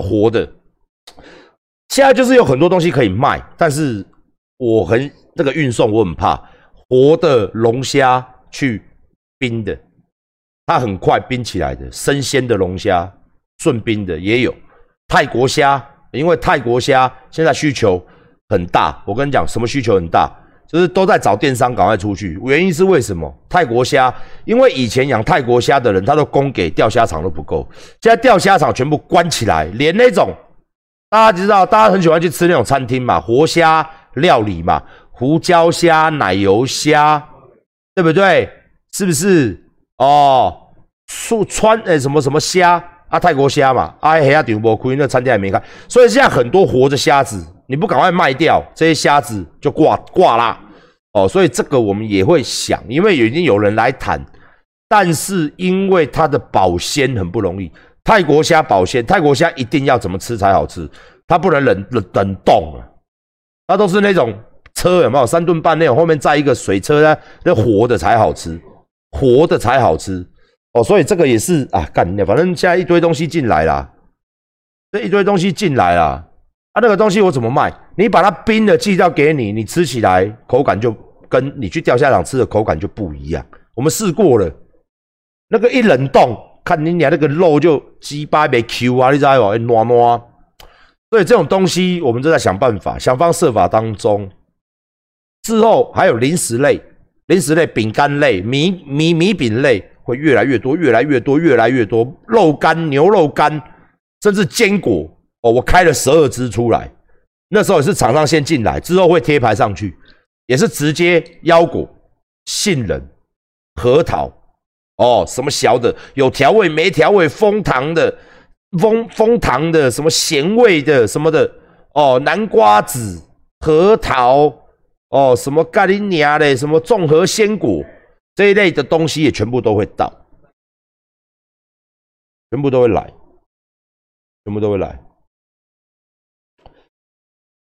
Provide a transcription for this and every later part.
活的。现在就是有很多东西可以卖，但是我很这个运送我很怕活的龙虾去冰的，它很快冰起来的，生鲜的龙虾顺冰的也有，泰国虾，因为泰国虾现在需求很大，我跟你讲什么需求很大，就是都在找电商赶快出去，原因是为什么？泰国虾，因为以前养泰国虾的人，他都供给钓虾场都不够，现在钓虾场全部关起来，连那种。大家知道，大家很喜欢去吃那种餐厅嘛，活虾料理嘛，胡椒虾、奶油虾，对不对？是不是？哦，素川诶，什么什么虾啊？泰国虾嘛，啊，黑鸭顶波亏，那餐厅还没开，所以现在很多活的虾子，你不赶快卖掉，这些虾子就挂挂啦。哦，所以这个我们也会想，因为已经有人来谈，但是因为它的保鲜很不容易。泰国虾保鲜，泰国虾一定要怎么吃才好吃？它不能冷冷冷冻啊，它都是那种车有没有三顿半那种，后面载一个水车呢，那活的才好吃，活的才好吃哦。所以这个也是啊，干掉，反正现在一堆东西进来啦，这一堆东西进来啦，啊，那个东西我怎么卖？你把它冰的寄到给你，你吃起来口感就跟你去钓虾场吃的口感就不一样。我们试过了，那个一冷冻。看你俩那个肉就鸡巴没 Q 啊，你知道不？软软，所以这种东西我们正在想办法，想方设法当中。之后还有零食类、零食类、饼干类、米米米饼类会越来越多、越来越多、越来越多。肉干、牛肉干，甚至坚果哦，我开了十二支出来。那时候也是厂商先进来，之后会贴牌上去，也是直接腰果、杏仁、核桃。哦，什么小的有调味没调味，蜂糖的，蜂蜂糖的，什么咸味的什么的，哦，南瓜子、核桃，哦，什么咖喱尼亚的，什么综合鲜果这一类的东西也全部都会到，全部都会来，全部都会来，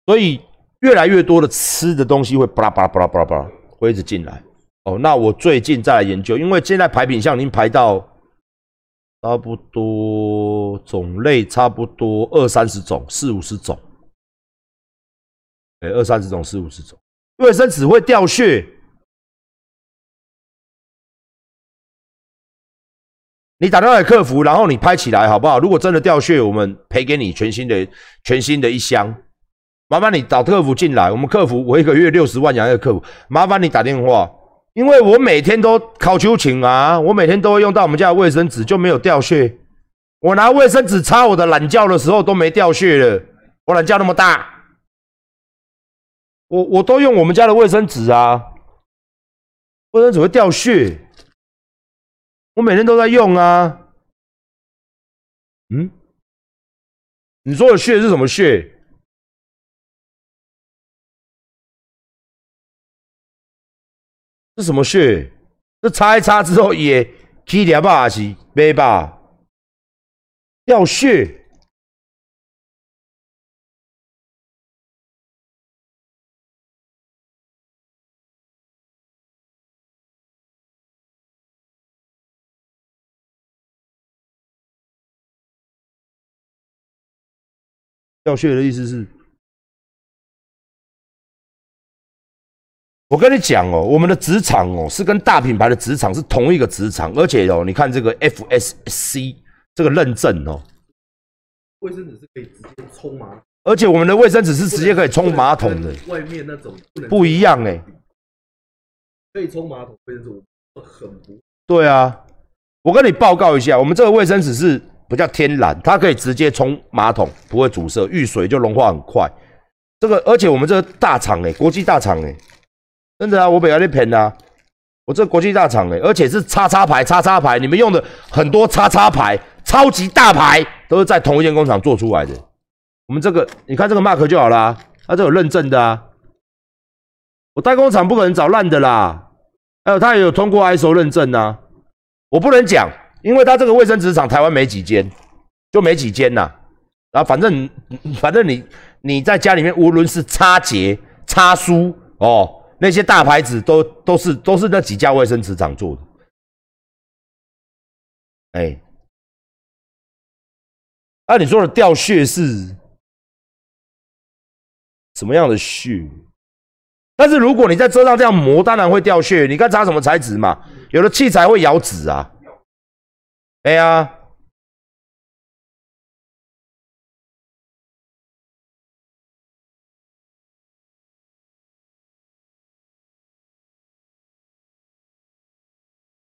所以越来越多的吃的东西会巴拉巴拉巴拉巴拉巴拉会一直进来。哦，那我最近再来研究，因为现在排品相已经排到差不多种类差不多二三十种、四五十种，哎，二三十种、四五十种，卫生纸会掉屑，你打电话给客服，然后你拍起来好不好？如果真的掉屑，我们赔给你全新的、全新的一箱。麻烦你找客服进来，我们客服我一个月六十万养一个客服，麻烦你打电话。因为我每天都考秋请啊，我每天都会用到我们家的卫生纸，就没有掉屑。我拿卫生纸擦我的懒觉的时候都没掉屑了。我懒觉那么大，我我都用我们家的卫生纸啊，卫生纸会掉屑。我每天都在用啊。嗯，你说的屑是什么屑？是什么血？这擦一擦之后也起点吧？还是没吧？掉血？掉血的意思是？我跟你讲哦，我们的职场哦是跟大品牌的职场是同一个职场，而且哦，你看这个 FSC 这个认证哦，卫生纸是可以直接冲马桶，而且我们的卫生纸是直接可以冲马桶的，外面那种不一样哎，可以冲马桶卫生纸很不，对啊，我跟你报告一下，我们这个卫生纸是不叫天然，它可以直接冲马桶，不会阻塞，遇水就融化很快。这个而且我们这个大厂哎，国际大厂哎。真的啊，我不要你骗啊！我这国际大厂哎，而且是叉叉牌、叉叉牌，你们用的很多叉叉牌、超级大牌都是在同一间工厂做出来的。我们这个，你看这个 mark 就好啦，它这有认证的啊。我代工厂不可能找烂的啦，还有它也有通过 ISO 认证啊。我不能讲，因为它这个卫生纸厂台湾没几间，就没几间呐。啊反正反正你你在家里面，无论是擦节、擦书哦。那些大牌子都都是都是那几家卫生纸厂做的，哎，啊，你说的掉屑是什么样的屑？但是如果你在车上这样磨，当然会掉屑。你看擦什么材质嘛？有的器材会咬纸啊。哎呀，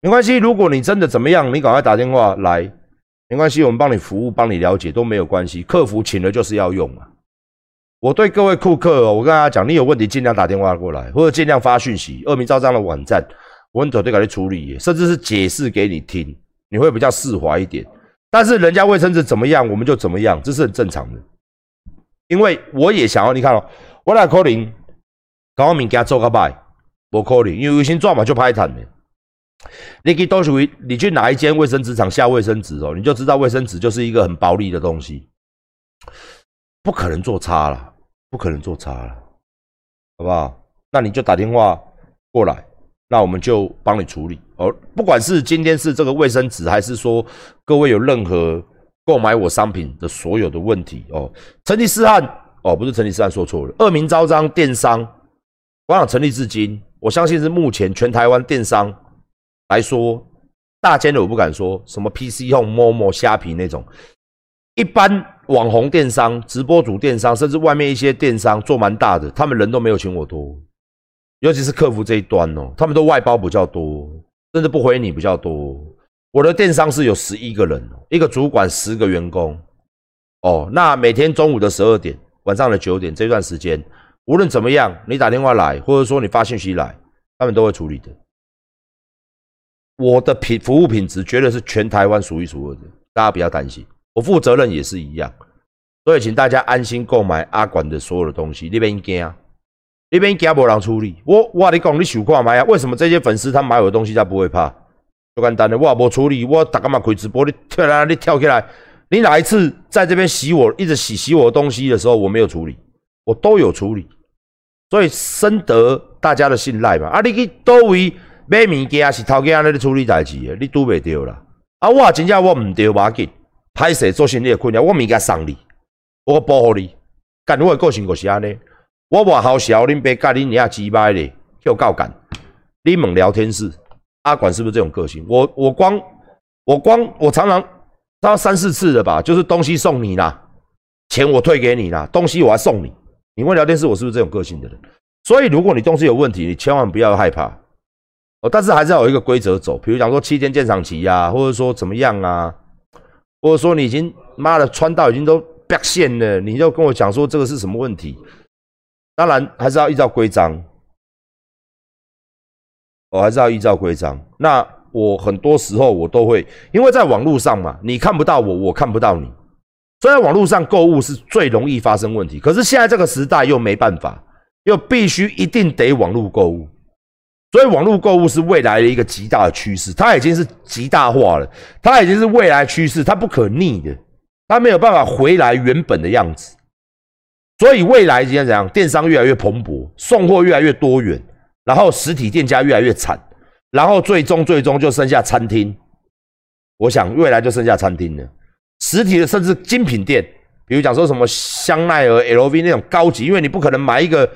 没关系。如果你真的怎么样，你赶快打电话来，没关系，我们帮你服务，帮你了解都没有关系。客服请了就是要用啊。我对各位顾客，我跟大家讲，你有问题尽量打电话过来，或者尽量发讯息。恶名昭彰的网站，我们绝对给你处理，甚至是解释给你听，你会比较释怀一点。但是人家卫生纸怎么样，我们就怎么样，这是很正常的。因为我也想要，你看哦，我来可能搞我物件做个歹，无可能，因为卫生纸嘛就歹谈的。你去都属于你去哪一间卫生纸厂下卫生纸哦，你就知道卫生纸就是一个很暴利的东西，不可能做差了。不可能做差了，好不好？那你就打电话过来，那我们就帮你处理哦。不管是今天是这个卫生纸，还是说各位有任何购买我商品的所有的问题哦，成吉思汗哦，不是成吉思汗说错了，恶名昭彰电商，我想成立至今，我相信是目前全台湾电商来说大间的，我不敢说什么 PC 用、陌陌、虾皮那种。一般网红电商、直播主电商，甚至外面一些电商做蛮大的，他们人都没有请我多，尤其是客服这一端哦，他们都外包比较多，甚至不回你比较多。我的电商是有十一个人，一个主管十个员工，哦，那每天中午的十二点、晚上的九点这段时间，无论怎么样，你打电话来，或者说你发信息来，他们都会处理的。我的品服务品质绝对是全台湾数一数二的，大家不要担心。我负责任也是一样，所以请大家安心购买阿管的所有的东西。那边惊，那边惊无人处理。我我你讲你想看买啊？为什么这些粉丝他买我的东西他不会怕？就简单的，我无处理，我大干嘛开直播？你跳来，你跳起来，你哪一次在这边洗我，一直洗洗我的东西的时候，我没有处理，我都有处理，所以深得大家的信赖嘛。啊，你去多位买物件是头家安尼处理代志的，你拄袂着啦。啊，我真正我唔对，要紧。歹势做生意的困难，我物件送你，我保护你。干我的个性就是安尼，我外好笑，恁别甲恁遐鸡掰咧，叫告干。你问聊天室，阿管是不是这种个性？我我光我光我常常到三四次了吧，就是东西送你啦，钱我退给你啦，东西我还送你。你问聊天室我是不是这种个性的人？所以如果你东西有问题，你千万不要害怕哦。但是还是要有一个规则走，比如讲说七天鉴赏期呀，或者说怎么样啊？或者说你已经妈的穿到已经都变线了，你就跟我讲说这个是什么问题？当然还是要依照规章，我还是要依照规章。那我很多时候我都会，因为在网络上嘛，你看不到我，我看不到你，所以在网络上购物是最容易发生问题。可是现在这个时代又没办法，又必须一定得网络购物。所以网络购物是未来的一个极大的趋势，它已经是极大化了，它已经是未来趋势，它不可逆的，它没有办法回来原本的样子。所以未来怎样怎样，电商越来越蓬勃，送货越来越多元，然后实体店家越来越惨，然后最终最终就剩下餐厅。我想未来就剩下餐厅了，实体的甚至精品店，比如讲说什么香奈儿、LV 那种高级，因为你不可能买一个。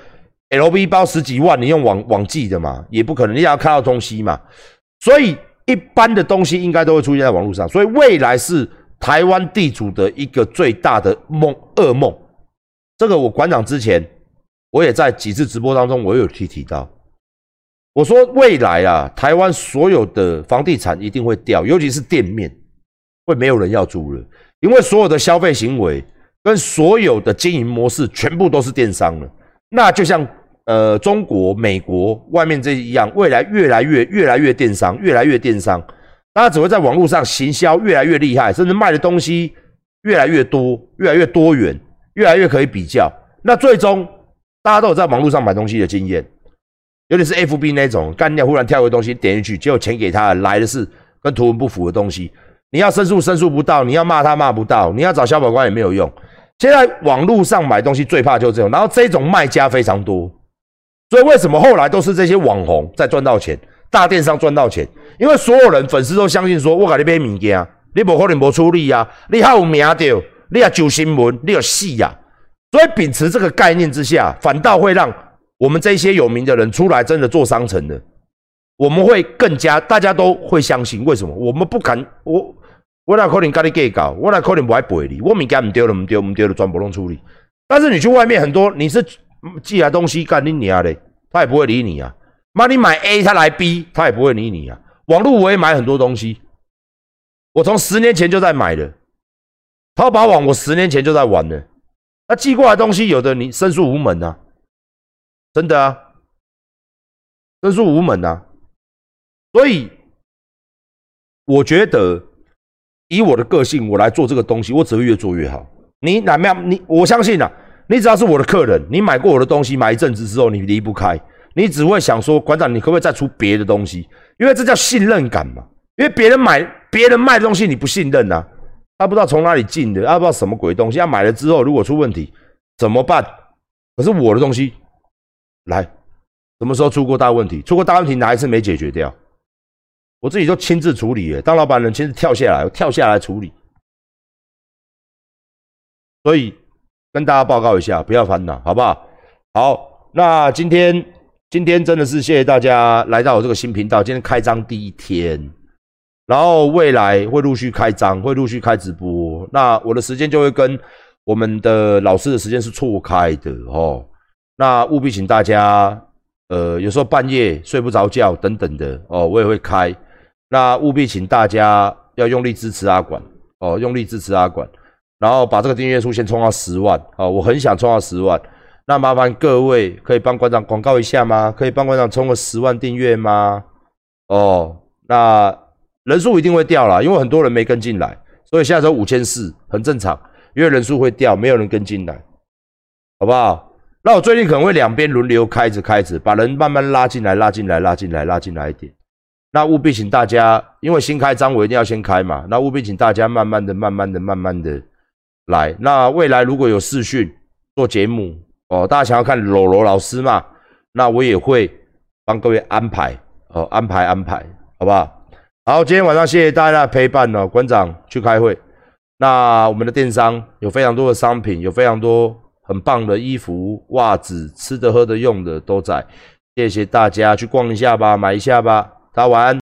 L V 包十几万，你用网网寄的嘛，也不可能，你要看到东西嘛。所以一般的东西应该都会出现在网络上。所以未来是台湾地主的一个最大的梦噩梦。这个我馆长之前我也在几次直播当中，我有提提到。我说未来啊，台湾所有的房地产一定会掉，尤其是店面会没有人要租了，因为所有的消费行为跟所有的经营模式全部都是电商了。那就像。呃，中国、美国外面这一样，未来越来越、越来越电商，越来越电商，大家只会在网络上行销越来越厉害，甚至卖的东西越来越多、越来越多元、越来越可以比较。那最终大家都有在网络上买东西的经验，尤其是 FB 那种，干掉忽然跳个东西点进去，结果钱给他来的是跟图文不符的东西，你要申诉申诉不到，你要骂他骂不到，你要找消保官也没有用。现在网络上买东西最怕就是这种，然后这种卖家非常多。所以为什么后来都是这些网红在赚到钱，大电商赚到钱？因为所有人粉丝都相信说，我给你买物件，你不可能不出力啊，你还有名掉，你要救新闻，你有戏呀。所以秉持这个概念之下，反倒会让我们这些有名的人出来真的做商城的，我们会更加大家都会相信。为什么？我们不敢我。我哪可能跟你计较？我哪可能不爱赔你？我物件唔丢了，唔丢唔丢了，全部拢处理。但是你去外面很多，你是寄来东西干你娘的，他也不会理你啊。妈，你买 A，他来 B，他也不会理你啊。网络我也买很多东西，我从十年前就在买的。淘宝网我十年前就在玩了。那寄过来东西有的你申诉无门啊，真的啊，申诉无门啊。所以我觉得。以我的个性，我来做这个东西，我只会越做越好。你哪么样？你我相信啊，你只要是我的客人，你买过我的东西，买一阵子之后，你离不开，你只会想说，馆长，你可不可以再出别的东西？因为这叫信任感嘛。因为别人买、别人卖的东西，你不信任呐，他不知道从哪里进的，他不知道什么鬼东西，他买了之后如果出问题怎么办？可是我的东西，来，什么时候出过大问题？出过大问题哪一次没解决掉？我自己就亲自处理，当老板人亲自跳下来，我跳下来处理。所以跟大家报告一下，不要烦恼，好不好？好，那今天今天真的是谢谢大家来到我这个新频道。今天开张第一天，然后未来会陆续开张，会陆续开直播。那我的时间就会跟我们的老师的时间是错开的哦。那务必请大家，呃，有时候半夜睡不着觉等等的哦，我也会开。那务必请大家要用力支持阿管哦，用力支持阿管，然后把这个订阅数先冲到十万哦，我很想冲到十万。那麻烦各位可以帮馆长广告一下吗？可以帮馆长冲个十万订阅吗？哦，那人数一定会掉了，因为很多人没跟进来，所以现在只有五千四，很正常，因为人数会掉，没有人跟进来，好不好？那我最近可能会两边轮流开着开着，把人慢慢拉进来，拉进来，拉进来，拉进来一点。那务必请大家，因为新开张我一定要先开嘛。那务必请大家慢慢的、慢慢的、慢慢的来。那未来如果有视讯做节目哦，大家想要看罗罗老师嘛，那我也会帮各位安排哦，安排安排，好不好？好，今天晚上谢谢大家的陪伴哦，馆长去开会。那我们的电商有非常多的商品，有非常多很棒的衣服、袜子、吃的、喝的、用的都在。谢谢大家去逛一下吧，买一下吧。大家晚安。